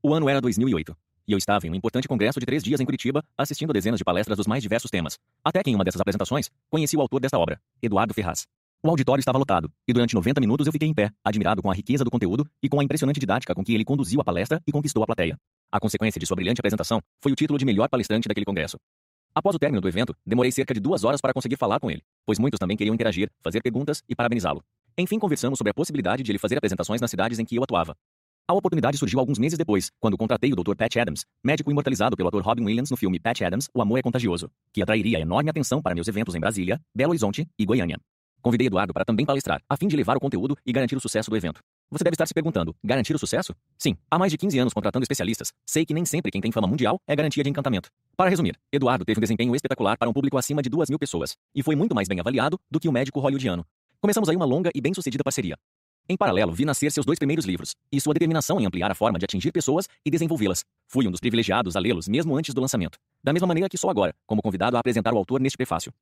O ano era 2008, e eu estava em um importante congresso de três dias em Curitiba, assistindo a dezenas de palestras dos mais diversos temas. Até que em uma dessas apresentações, conheci o autor desta obra, Eduardo Ferraz. O auditório estava lotado, e durante 90 minutos eu fiquei em pé, admirado com a riqueza do conteúdo e com a impressionante didática com que ele conduziu a palestra e conquistou a plateia. A consequência de sua brilhante apresentação foi o título de melhor palestrante daquele congresso. Após o término do evento, demorei cerca de duas horas para conseguir falar com ele, pois muitos também queriam interagir, fazer perguntas e parabenizá-lo. Enfim, conversamos sobre a possibilidade de ele fazer apresentações nas cidades em que eu atuava. A oportunidade surgiu alguns meses depois, quando contratei o Dr. Pat Adams, médico imortalizado pelo ator Robin Williams no filme Pat Adams, O Amor é Contagioso, que atrairia enorme atenção para meus eventos em Brasília, Belo Horizonte e Goiânia. Convidei Eduardo para também palestrar, a fim de levar o conteúdo e garantir o sucesso do evento. Você deve estar se perguntando: garantir o sucesso? Sim, há mais de 15 anos contratando especialistas, sei que nem sempre quem tem fama mundial é garantia de encantamento. Para resumir, Eduardo teve um desempenho espetacular para um público acima de 2 mil pessoas, e foi muito mais bem avaliado do que o médico hollywoodiano. Começamos aí uma longa e bem-sucedida parceria. Em paralelo, vi nascer seus dois primeiros livros, e sua determinação em ampliar a forma de atingir pessoas e desenvolvê-las. Fui um dos privilegiados a lê-los mesmo antes do lançamento. Da mesma maneira que sou agora, como convidado a apresentar o autor neste prefácio.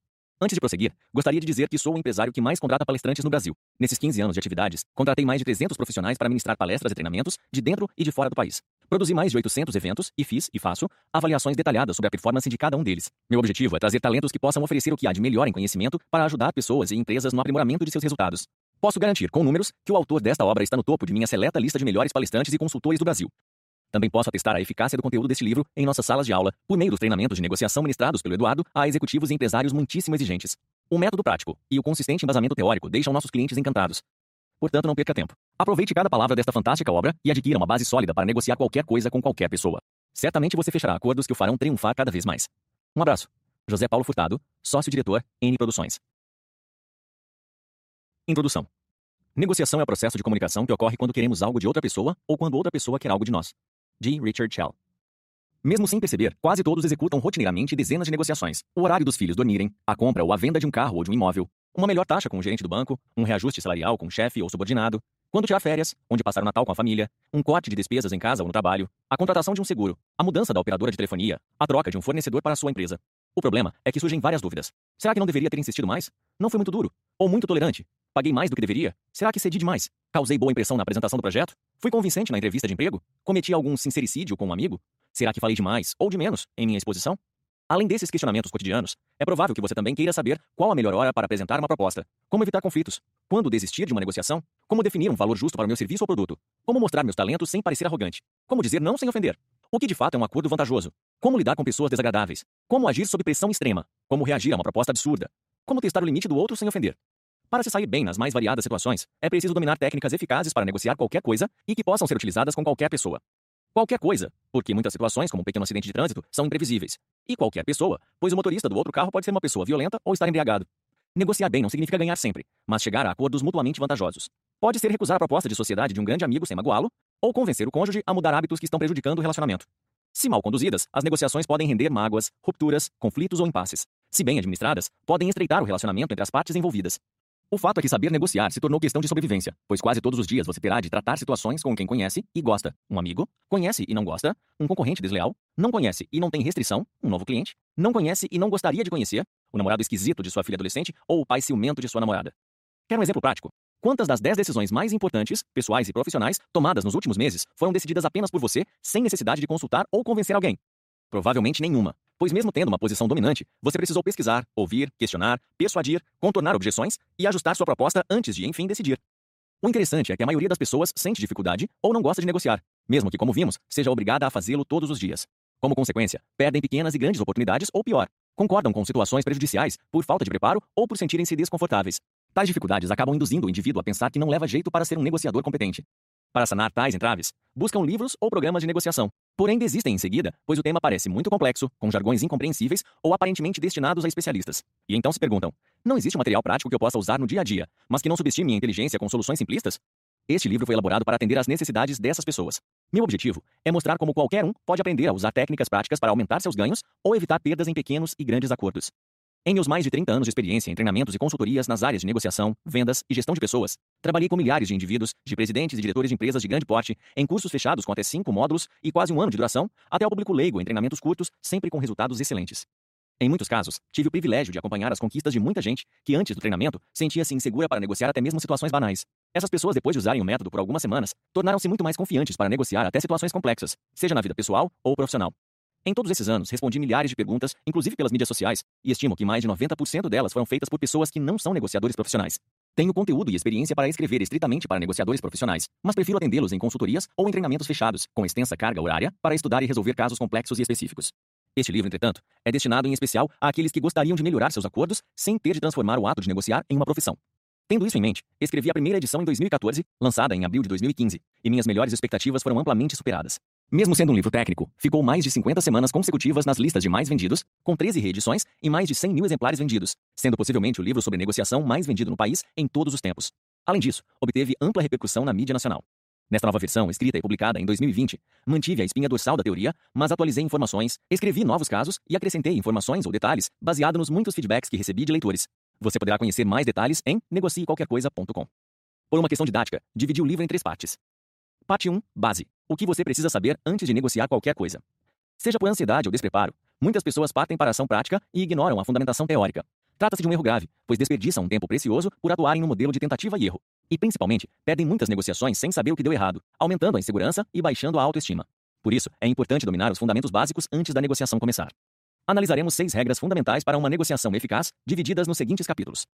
Antes de prosseguir, gostaria de dizer que sou o empresário que mais contrata palestrantes no Brasil. Nesses 15 anos de atividades, contratei mais de 300 profissionais para ministrar palestras e treinamentos de dentro e de fora do país. Produzi mais de 800 eventos e fiz, e faço, avaliações detalhadas sobre a performance de cada um deles. Meu objetivo é trazer talentos que possam oferecer o que há de melhor em conhecimento para ajudar pessoas e empresas no aprimoramento de seus resultados. Posso garantir, com números, que o autor desta obra está no topo de minha seleta lista de melhores palestrantes e consultores do Brasil. Também posso atestar a eficácia do conteúdo deste livro em nossas salas de aula, por meio dos treinamentos de negociação ministrados pelo Eduardo a executivos e empresários muitíssimo exigentes. O método prático e o consistente embasamento teórico deixam nossos clientes encantados. Portanto, não perca tempo. Aproveite cada palavra desta fantástica obra e adquira uma base sólida para negociar qualquer coisa com qualquer pessoa. Certamente você fechará acordos que o farão triunfar cada vez mais. Um abraço. José Paulo Furtado, sócio-diretor, N Produções. Introdução. Negociação é o processo de comunicação que ocorre quando queremos algo de outra pessoa ou quando outra pessoa quer algo de nós. G. Richard Shell. Mesmo sem perceber, quase todos executam rotineiramente dezenas de negociações. O horário dos filhos dormirem, a compra ou a venda de um carro ou de um imóvel, uma melhor taxa com o gerente do banco, um reajuste salarial com o chefe ou subordinado, quando tirar férias, onde passar o Natal com a família, um corte de despesas em casa ou no trabalho, a contratação de um seguro, a mudança da operadora de telefonia, a troca de um fornecedor para a sua empresa. O problema é que surgem várias dúvidas. Será que não deveria ter insistido mais? Não foi muito duro? Ou muito tolerante? Paguei mais do que deveria? Será que cedi demais? Causei boa impressão na apresentação do projeto? Fui convincente na entrevista de emprego? Cometi algum sincericídio com um amigo? Será que falei demais ou de menos em minha exposição? Além desses questionamentos cotidianos, é provável que você também queira saber qual a melhor hora para apresentar uma proposta, como evitar conflitos, quando desistir de uma negociação, como definir um valor justo para o meu serviço ou produto, como mostrar meus talentos sem parecer arrogante, como dizer não sem ofender, o que de fato é um acordo vantajoso, como lidar com pessoas desagradáveis, como agir sob pressão extrema, como reagir a uma proposta absurda, como testar o limite do outro sem ofender, para se sair bem nas mais variadas situações, é preciso dominar técnicas eficazes para negociar qualquer coisa e que possam ser utilizadas com qualquer pessoa. Qualquer coisa, porque muitas situações, como um pequeno acidente de trânsito, são imprevisíveis. E qualquer pessoa, pois o motorista do outro carro pode ser uma pessoa violenta ou estar embriagado. Negociar bem não significa ganhar sempre, mas chegar a acordos mutuamente vantajosos. Pode ser recusar a proposta de sociedade de um grande amigo sem magoá-lo, ou convencer o cônjuge a mudar hábitos que estão prejudicando o relacionamento. Se mal conduzidas, as negociações podem render mágoas, rupturas, conflitos ou impasses. Se bem administradas, podem estreitar o relacionamento entre as partes envolvidas. O fato é que saber negociar se tornou questão de sobrevivência, pois quase todos os dias você terá de tratar situações com quem conhece e gosta. Um amigo, conhece e não gosta, um concorrente desleal, não conhece e não tem restrição, um novo cliente, não conhece e não gostaria de conhecer, o namorado esquisito de sua filha adolescente ou o pai ciumento de sua namorada. Quer um exemplo prático? Quantas das 10 decisões mais importantes, pessoais e profissionais, tomadas nos últimos meses, foram decididas apenas por você, sem necessidade de consultar ou convencer alguém? Provavelmente nenhuma pois mesmo tendo uma posição dominante, você precisou pesquisar, ouvir, questionar, persuadir, contornar objeções e ajustar sua proposta antes de, enfim, decidir. O interessante é que a maioria das pessoas sente dificuldade ou não gosta de negociar, mesmo que, como vimos, seja obrigada a fazê-lo todos os dias. Como consequência, perdem pequenas e grandes oportunidades ou pior, concordam com situações prejudiciais por falta de preparo ou por sentirem-se desconfortáveis. Tais dificuldades acabam induzindo o indivíduo a pensar que não leva jeito para ser um negociador competente. Para sanar tais entraves, buscam livros ou programas de negociação. Porém, desistem em seguida, pois o tema parece muito complexo, com jargões incompreensíveis ou aparentemente destinados a especialistas. E então se perguntam: não existe material prático que eu possa usar no dia a dia, mas que não subestime minha inteligência com soluções simplistas? Este livro foi elaborado para atender às necessidades dessas pessoas. Meu objetivo é mostrar como qualquer um pode aprender a usar técnicas práticas para aumentar seus ganhos ou evitar perdas em pequenos e grandes acordos. Em meus mais de 30 anos de experiência em treinamentos e consultorias nas áreas de negociação, vendas e gestão de pessoas, trabalhei com milhares de indivíduos, de presidentes e diretores de empresas de grande porte, em cursos fechados com até cinco módulos e quase um ano de duração, até ao público leigo em treinamentos curtos, sempre com resultados excelentes. Em muitos casos, tive o privilégio de acompanhar as conquistas de muita gente que, antes do treinamento, sentia-se insegura para negociar até mesmo situações banais. Essas pessoas, depois de usarem o método por algumas semanas, tornaram-se muito mais confiantes para negociar até situações complexas, seja na vida pessoal ou profissional. Em todos esses anos, respondi milhares de perguntas, inclusive pelas mídias sociais, e estimo que mais de 90% delas foram feitas por pessoas que não são negociadores profissionais. Tenho conteúdo e experiência para escrever estritamente para negociadores profissionais, mas prefiro atendê-los em consultorias ou em treinamentos fechados, com extensa carga horária, para estudar e resolver casos complexos e específicos. Este livro, entretanto, é destinado em especial àqueles que gostariam de melhorar seus acordos sem ter de transformar o ato de negociar em uma profissão. Tendo isso em mente, escrevi a primeira edição em 2014, lançada em abril de 2015, e minhas melhores expectativas foram amplamente superadas. Mesmo sendo um livro técnico, ficou mais de 50 semanas consecutivas nas listas de mais vendidos, com 13 reedições e mais de 100 mil exemplares vendidos, sendo possivelmente o livro sobre negociação mais vendido no país em todos os tempos. Além disso, obteve ampla repercussão na mídia nacional. Nesta nova versão, escrita e publicada em 2020, mantive a espinha dorsal da teoria, mas atualizei informações, escrevi novos casos e acrescentei informações ou detalhes baseado nos muitos feedbacks que recebi de leitores. Você poderá conhecer mais detalhes em negociequalquercoisa.com. Por uma questão didática, dividi o livro em três partes. Parte 1. Base. O que você precisa saber antes de negociar qualquer coisa. Seja por ansiedade ou despreparo, muitas pessoas partem para a ação prática e ignoram a fundamentação teórica. Trata-se de um erro grave, pois desperdiçam um tempo precioso por atuarem no modelo de tentativa e erro. E, principalmente, perdem muitas negociações sem saber o que deu errado, aumentando a insegurança e baixando a autoestima. Por isso, é importante dominar os fundamentos básicos antes da negociação começar. Analisaremos seis regras fundamentais para uma negociação eficaz, divididas nos seguintes capítulos.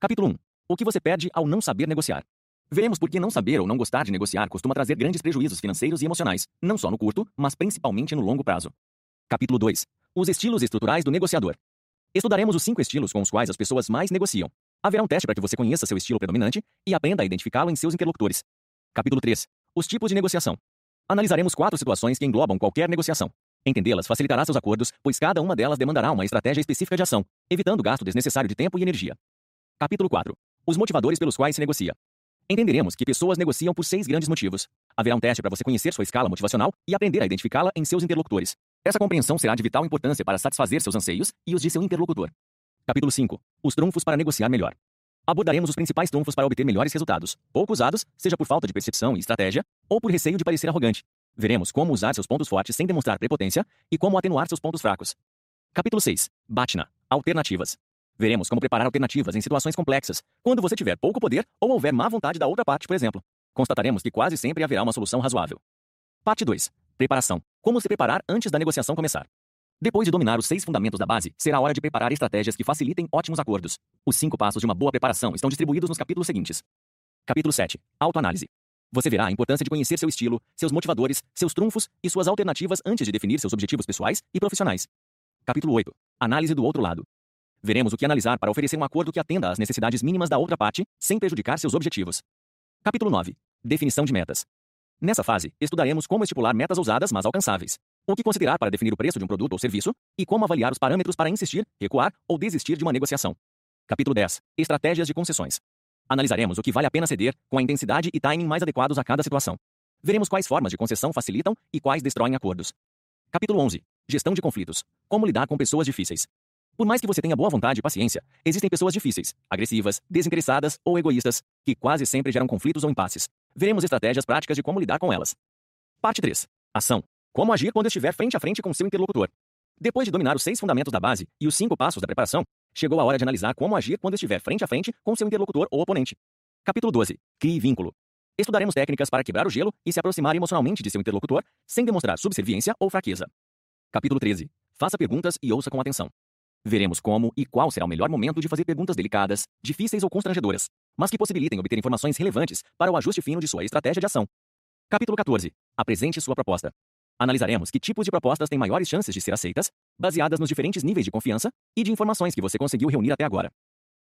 Capítulo 1. O que você perde ao não saber negociar? Veremos por que não saber ou não gostar de negociar costuma trazer grandes prejuízos financeiros e emocionais, não só no curto, mas principalmente no longo prazo. Capítulo 2. Os estilos estruturais do negociador. Estudaremos os cinco estilos com os quais as pessoas mais negociam. Haverá um teste para que você conheça seu estilo predominante e aprenda a identificá-lo em seus interlocutores. Capítulo 3. Os tipos de negociação. Analisaremos quatro situações que englobam qualquer negociação. Entendê-las facilitará seus acordos, pois cada uma delas demandará uma estratégia específica de ação, evitando gasto desnecessário de tempo e energia. Capítulo 4. Os motivadores pelos quais se negocia. Entenderemos que pessoas negociam por seis grandes motivos. Haverá um teste para você conhecer sua escala motivacional e aprender a identificá-la em seus interlocutores. Essa compreensão será de vital importância para satisfazer seus anseios e os de seu interlocutor. Capítulo 5. Os trunfos para negociar melhor. Abordaremos os principais trunfos para obter melhores resultados, pouco usados, seja por falta de percepção e estratégia, ou por receio de parecer arrogante. Veremos como usar seus pontos fortes sem demonstrar prepotência e como atenuar seus pontos fracos. Capítulo 6. Batna. Alternativas. Veremos como preparar alternativas em situações complexas, quando você tiver pouco poder ou houver má vontade da outra parte, por exemplo. Constataremos que quase sempre haverá uma solução razoável. Parte 2. Preparação. Como se preparar antes da negociação começar. Depois de dominar os seis fundamentos da base, será hora de preparar estratégias que facilitem ótimos acordos. Os cinco passos de uma boa preparação estão distribuídos nos capítulos seguintes. Capítulo 7. Autoanálise. Você verá a importância de conhecer seu estilo, seus motivadores, seus trunfos e suas alternativas antes de definir seus objetivos pessoais e profissionais. Capítulo 8. Análise do outro lado. Veremos o que analisar para oferecer um acordo que atenda às necessidades mínimas da outra parte, sem prejudicar seus objetivos. Capítulo 9. Definição de metas. Nessa fase, estudaremos como estipular metas ousadas, mas alcançáveis, o que considerar para definir o preço de um produto ou serviço e como avaliar os parâmetros para insistir, recuar ou desistir de uma negociação. Capítulo 10. Estratégias de concessões. Analisaremos o que vale a pena ceder, com a intensidade e timing mais adequados a cada situação. Veremos quais formas de concessão facilitam e quais destroem acordos. Capítulo 11. Gestão de conflitos. Como lidar com pessoas difíceis. Por mais que você tenha boa vontade e paciência, existem pessoas difíceis, agressivas, desinteressadas ou egoístas, que quase sempre geram conflitos ou impasses. Veremos estratégias práticas de como lidar com elas. Parte 3. Ação. Como agir quando estiver frente a frente com seu interlocutor. Depois de dominar os seis fundamentos da base e os cinco passos da preparação, chegou a hora de analisar como agir quando estiver frente a frente com seu interlocutor ou oponente. Capítulo 12. Crie vínculo. Estudaremos técnicas para quebrar o gelo e se aproximar emocionalmente de seu interlocutor, sem demonstrar subserviência ou fraqueza. Capítulo 13. Faça perguntas e ouça com atenção. Veremos como e qual será o melhor momento de fazer perguntas delicadas, difíceis ou constrangedoras, mas que possibilitem obter informações relevantes para o ajuste fino de sua estratégia de ação. Capítulo 14. Apresente sua proposta. Analisaremos que tipos de propostas têm maiores chances de ser aceitas, baseadas nos diferentes níveis de confiança e de informações que você conseguiu reunir até agora.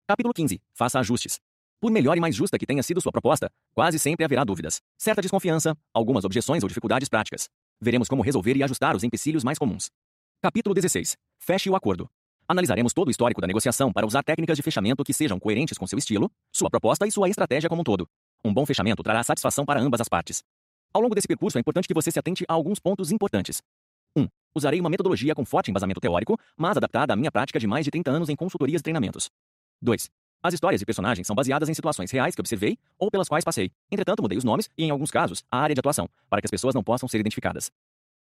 Capítulo 15. Faça ajustes. Por melhor e mais justa que tenha sido sua proposta, quase sempre haverá dúvidas, certa desconfiança, algumas objeções ou dificuldades práticas. Veremos como resolver e ajustar os empecilhos mais comuns. Capítulo 16. Feche o acordo. Analisaremos todo o histórico da negociação para usar técnicas de fechamento que sejam coerentes com seu estilo, sua proposta e sua estratégia como um todo. Um bom fechamento trará satisfação para ambas as partes. Ao longo desse percurso, é importante que você se atente a alguns pontos importantes. 1. Um, usarei uma metodologia com forte embasamento teórico, mas adaptada à minha prática de mais de 30 anos em consultorias e treinamentos. 2. As histórias e personagens são baseadas em situações reais que observei ou pelas quais passei. Entretanto, mudei os nomes e, em alguns casos, a área de atuação, para que as pessoas não possam ser identificadas.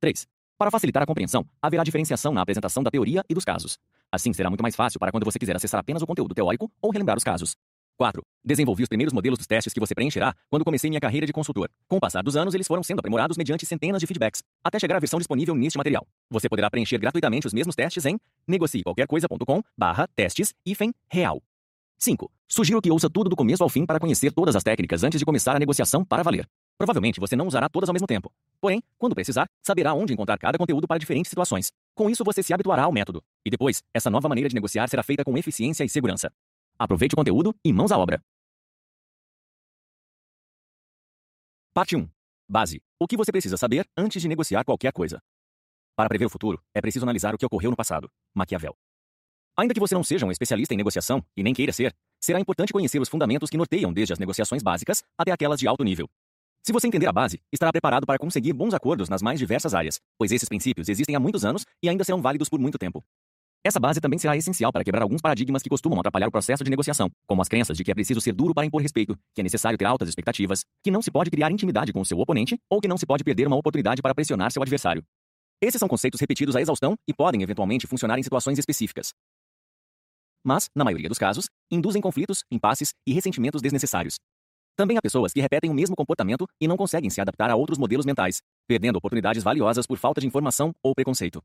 3. Para facilitar a compreensão, haverá diferenciação na apresentação da teoria e dos casos. Assim será muito mais fácil para quando você quiser acessar apenas o conteúdo teórico ou relembrar os casos. 4. Desenvolvi os primeiros modelos dos testes que você preencherá quando comecei minha carreira de consultor. Com o passar dos anos, eles foram sendo aprimorados mediante centenas de feedbacks, até chegar à versão disponível neste material. Você poderá preencher gratuitamente os mesmos testes em negociequalquercoisa.com barra testes real. 5. Sugiro que ouça tudo do começo ao fim para conhecer todas as técnicas antes de começar a negociação para valer. Provavelmente você não usará todas ao mesmo tempo. Porém, quando precisar, saberá onde encontrar cada conteúdo para diferentes situações. Com isso, você se habituará ao método. E depois, essa nova maneira de negociar será feita com eficiência e segurança. Aproveite o conteúdo e mãos à obra. Parte 1. Base. O que você precisa saber antes de negociar qualquer coisa. Para prever o futuro, é preciso analisar o que ocorreu no passado. Maquiavel. Ainda que você não seja um especialista em negociação, e nem queira ser, será importante conhecer os fundamentos que norteiam desde as negociações básicas até aquelas de alto nível. Se você entender a base, estará preparado para conseguir bons acordos nas mais diversas áreas, pois esses princípios existem há muitos anos e ainda serão válidos por muito tempo. Essa base também será essencial para quebrar alguns paradigmas que costumam atrapalhar o processo de negociação, como as crenças de que é preciso ser duro para impor respeito, que é necessário ter altas expectativas, que não se pode criar intimidade com o seu oponente ou que não se pode perder uma oportunidade para pressionar seu adversário. Esses são conceitos repetidos à exaustão e podem eventualmente funcionar em situações específicas. Mas, na maioria dos casos, induzem conflitos, impasses e ressentimentos desnecessários. Também há pessoas que repetem o mesmo comportamento e não conseguem se adaptar a outros modelos mentais, perdendo oportunidades valiosas por falta de informação ou preconceito.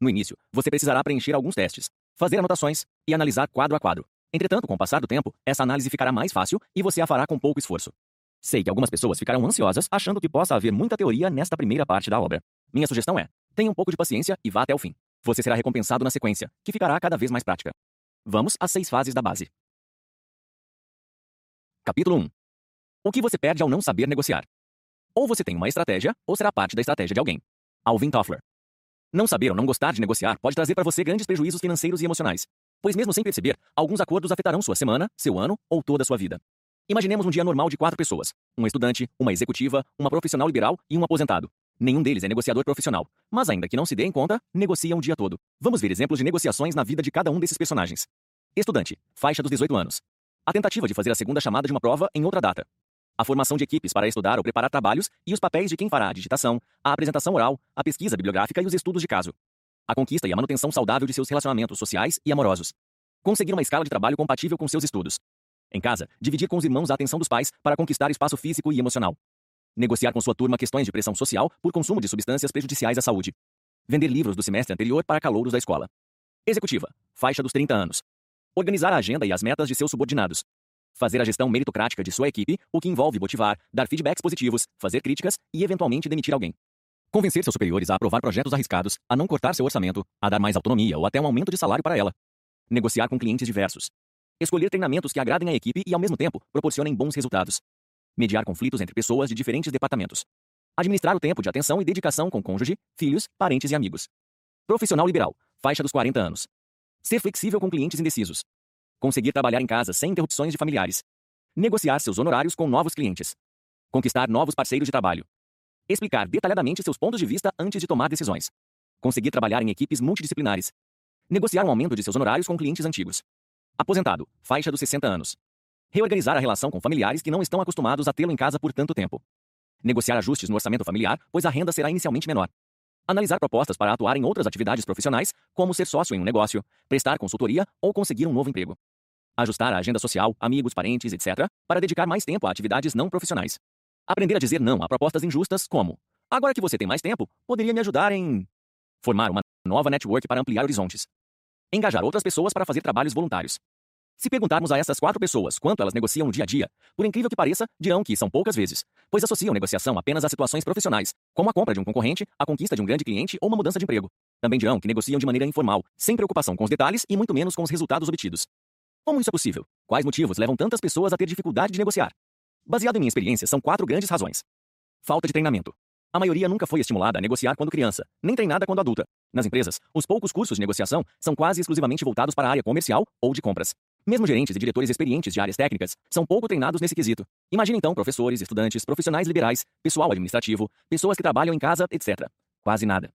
No início, você precisará preencher alguns testes, fazer anotações e analisar quadro a quadro. Entretanto, com o passar do tempo, essa análise ficará mais fácil e você a fará com pouco esforço. Sei que algumas pessoas ficarão ansiosas achando que possa haver muita teoria nesta primeira parte da obra. Minha sugestão é: tenha um pouco de paciência e vá até o fim. Você será recompensado na sequência, que ficará cada vez mais prática. Vamos às seis fases da base. Capítulo 1 O que você perde ao não saber negociar? Ou você tem uma estratégia, ou será parte da estratégia de alguém. Alvin Toffler. Não saber ou não gostar de negociar pode trazer para você grandes prejuízos financeiros e emocionais. Pois, mesmo sem perceber, alguns acordos afetarão sua semana, seu ano ou toda a sua vida. Imaginemos um dia normal de quatro pessoas: um estudante, uma executiva, uma profissional liberal e um aposentado. Nenhum deles é negociador profissional, mas ainda que não se dê em conta, negociam o dia todo. Vamos ver exemplos de negociações na vida de cada um desses personagens. Estudante, faixa dos 18 anos. A tentativa de fazer a segunda chamada de uma prova em outra data a formação de equipes para estudar ou preparar trabalhos e os papéis de quem fará a digitação, a apresentação oral, a pesquisa bibliográfica e os estudos de caso. A conquista e a manutenção saudável de seus relacionamentos sociais e amorosos. Conseguir uma escala de trabalho compatível com seus estudos. Em casa, dividir com os irmãos a atenção dos pais para conquistar espaço físico e emocional. Negociar com sua turma questões de pressão social por consumo de substâncias prejudiciais à saúde. Vender livros do semestre anterior para calouros da escola. Executiva, faixa dos 30 anos. Organizar a agenda e as metas de seus subordinados. Fazer a gestão meritocrática de sua equipe, o que envolve motivar, dar feedbacks positivos, fazer críticas e, eventualmente, demitir alguém. Convencer seus superiores a aprovar projetos arriscados, a não cortar seu orçamento, a dar mais autonomia ou até um aumento de salário para ela. Negociar com clientes diversos. Escolher treinamentos que agradem a equipe e, ao mesmo tempo, proporcionem bons resultados. Mediar conflitos entre pessoas de diferentes departamentos. Administrar o tempo de atenção e dedicação com cônjuge, filhos, parentes e amigos. Profissional liberal, faixa dos 40 anos. Ser flexível com clientes indecisos. Conseguir trabalhar em casa sem interrupções de familiares. Negociar seus honorários com novos clientes. Conquistar novos parceiros de trabalho. Explicar detalhadamente seus pontos de vista antes de tomar decisões. Conseguir trabalhar em equipes multidisciplinares. Negociar um aumento de seus honorários com clientes antigos. Aposentado, faixa dos 60 anos. Reorganizar a relação com familiares que não estão acostumados a tê-lo em casa por tanto tempo. Negociar ajustes no orçamento familiar, pois a renda será inicialmente menor. Analisar propostas para atuar em outras atividades profissionais, como ser sócio em um negócio, prestar consultoria ou conseguir um novo emprego ajustar a agenda social, amigos, parentes, etc., para dedicar mais tempo a atividades não profissionais. Aprender a dizer não a propostas injustas, como: agora que você tem mais tempo, poderia me ajudar em. Formar uma nova network para ampliar horizontes. Engajar outras pessoas para fazer trabalhos voluntários. Se perguntarmos a essas quatro pessoas quanto elas negociam no dia a dia, por incrível que pareça, dirão que são poucas vezes, pois associam negociação apenas a situações profissionais, como a compra de um concorrente, a conquista de um grande cliente ou uma mudança de emprego. Também dirão que negociam de maneira informal, sem preocupação com os detalhes e muito menos com os resultados obtidos. Como isso é possível? Quais motivos levam tantas pessoas a ter dificuldade de negociar? Baseado em minha experiência, são quatro grandes razões. Falta de treinamento. A maioria nunca foi estimulada a negociar quando criança, nem treinada quando adulta. Nas empresas, os poucos cursos de negociação são quase exclusivamente voltados para a área comercial ou de compras. Mesmo gerentes e diretores experientes de áreas técnicas são pouco treinados nesse quesito. Imagine então professores, estudantes, profissionais liberais, pessoal administrativo, pessoas que trabalham em casa, etc. Quase nada.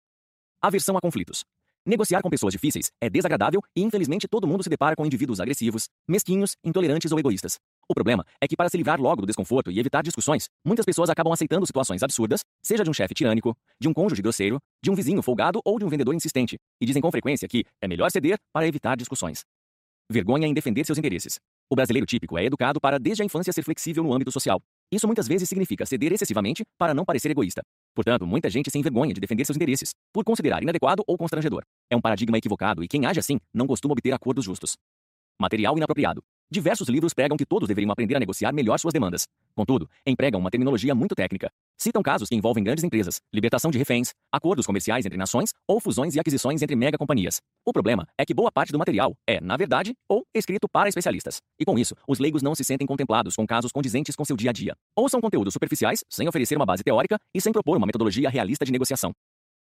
Aversão a conflitos. Negociar com pessoas difíceis é desagradável e, infelizmente, todo mundo se depara com indivíduos agressivos, mesquinhos, intolerantes ou egoístas. O problema é que, para se livrar logo do desconforto e evitar discussões, muitas pessoas acabam aceitando situações absurdas, seja de um chefe tirânico, de um cônjuge grosseiro, de um vizinho folgado ou de um vendedor insistente, e dizem com frequência que é melhor ceder para evitar discussões. Vergonha em defender seus interesses. O brasileiro típico é educado para desde a infância ser flexível no âmbito social. Isso muitas vezes significa ceder excessivamente para não parecer egoísta. Portanto, muita gente se envergonha de defender seus interesses, por considerar inadequado ou constrangedor. É um paradigma equivocado e quem age assim não costuma obter acordos justos. Material inapropriado. Diversos livros pregam que todos deveriam aprender a negociar melhor suas demandas. Contudo, empregam uma terminologia muito técnica. Citam casos que envolvem grandes empresas, libertação de reféns, acordos comerciais entre nações ou fusões e aquisições entre mega companhias. O problema é que boa parte do material é, na verdade, ou escrito para especialistas. E com isso, os leigos não se sentem contemplados com casos condizentes com seu dia a dia. Ou são conteúdos superficiais, sem oferecer uma base teórica e sem propor uma metodologia realista de negociação.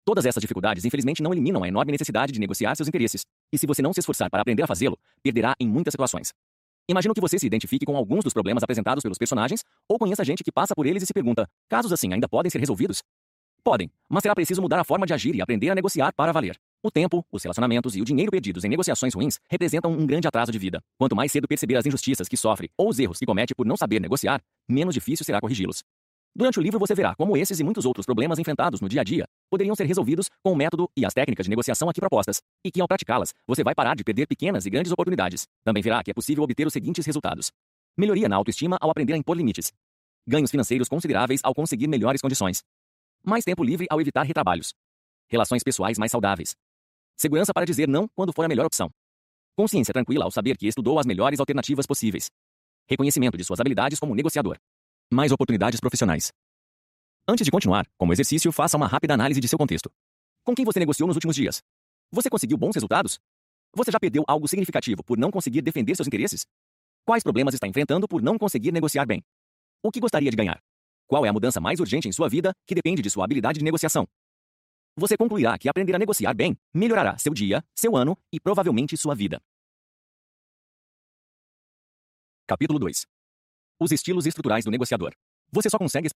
Todas essas dificuldades, infelizmente, não eliminam a enorme necessidade de negociar seus interesses. E se você não se esforçar para aprender a fazê-lo, perderá em muitas situações. Imagino que você se identifique com alguns dos problemas apresentados pelos personagens ou conheça gente que passa por eles e se pergunta: casos assim ainda podem ser resolvidos? Podem, mas será preciso mudar a forma de agir e aprender a negociar para valer. O tempo, os relacionamentos e o dinheiro perdidos em negociações ruins representam um grande atraso de vida. Quanto mais cedo perceber as injustiças que sofre ou os erros que comete por não saber negociar, menos difícil será corrigi-los. Durante o livro você verá como esses e muitos outros problemas enfrentados no dia a dia poderiam ser resolvidos com o método e as técnicas de negociação aqui propostas, e que ao praticá-las, você vai parar de perder pequenas e grandes oportunidades. Também verá que é possível obter os seguintes resultados: melhoria na autoestima ao aprender a impor limites, ganhos financeiros consideráveis ao conseguir melhores condições, mais tempo livre ao evitar retrabalhos, relações pessoais mais saudáveis, segurança para dizer não quando for a melhor opção, consciência tranquila ao saber que estudou as melhores alternativas possíveis, reconhecimento de suas habilidades como negociador, mais oportunidades profissionais. Antes de continuar, como exercício, faça uma rápida análise de seu contexto. Com quem você negociou nos últimos dias? Você conseguiu bons resultados? Você já perdeu algo significativo por não conseguir defender seus interesses? Quais problemas está enfrentando por não conseguir negociar bem? O que gostaria de ganhar? Qual é a mudança mais urgente em sua vida que depende de sua habilidade de negociação? Você concluirá que aprender a negociar bem melhorará seu dia, seu ano e provavelmente sua vida. Capítulo 2 Os estilos estruturais do negociador. Você só consegue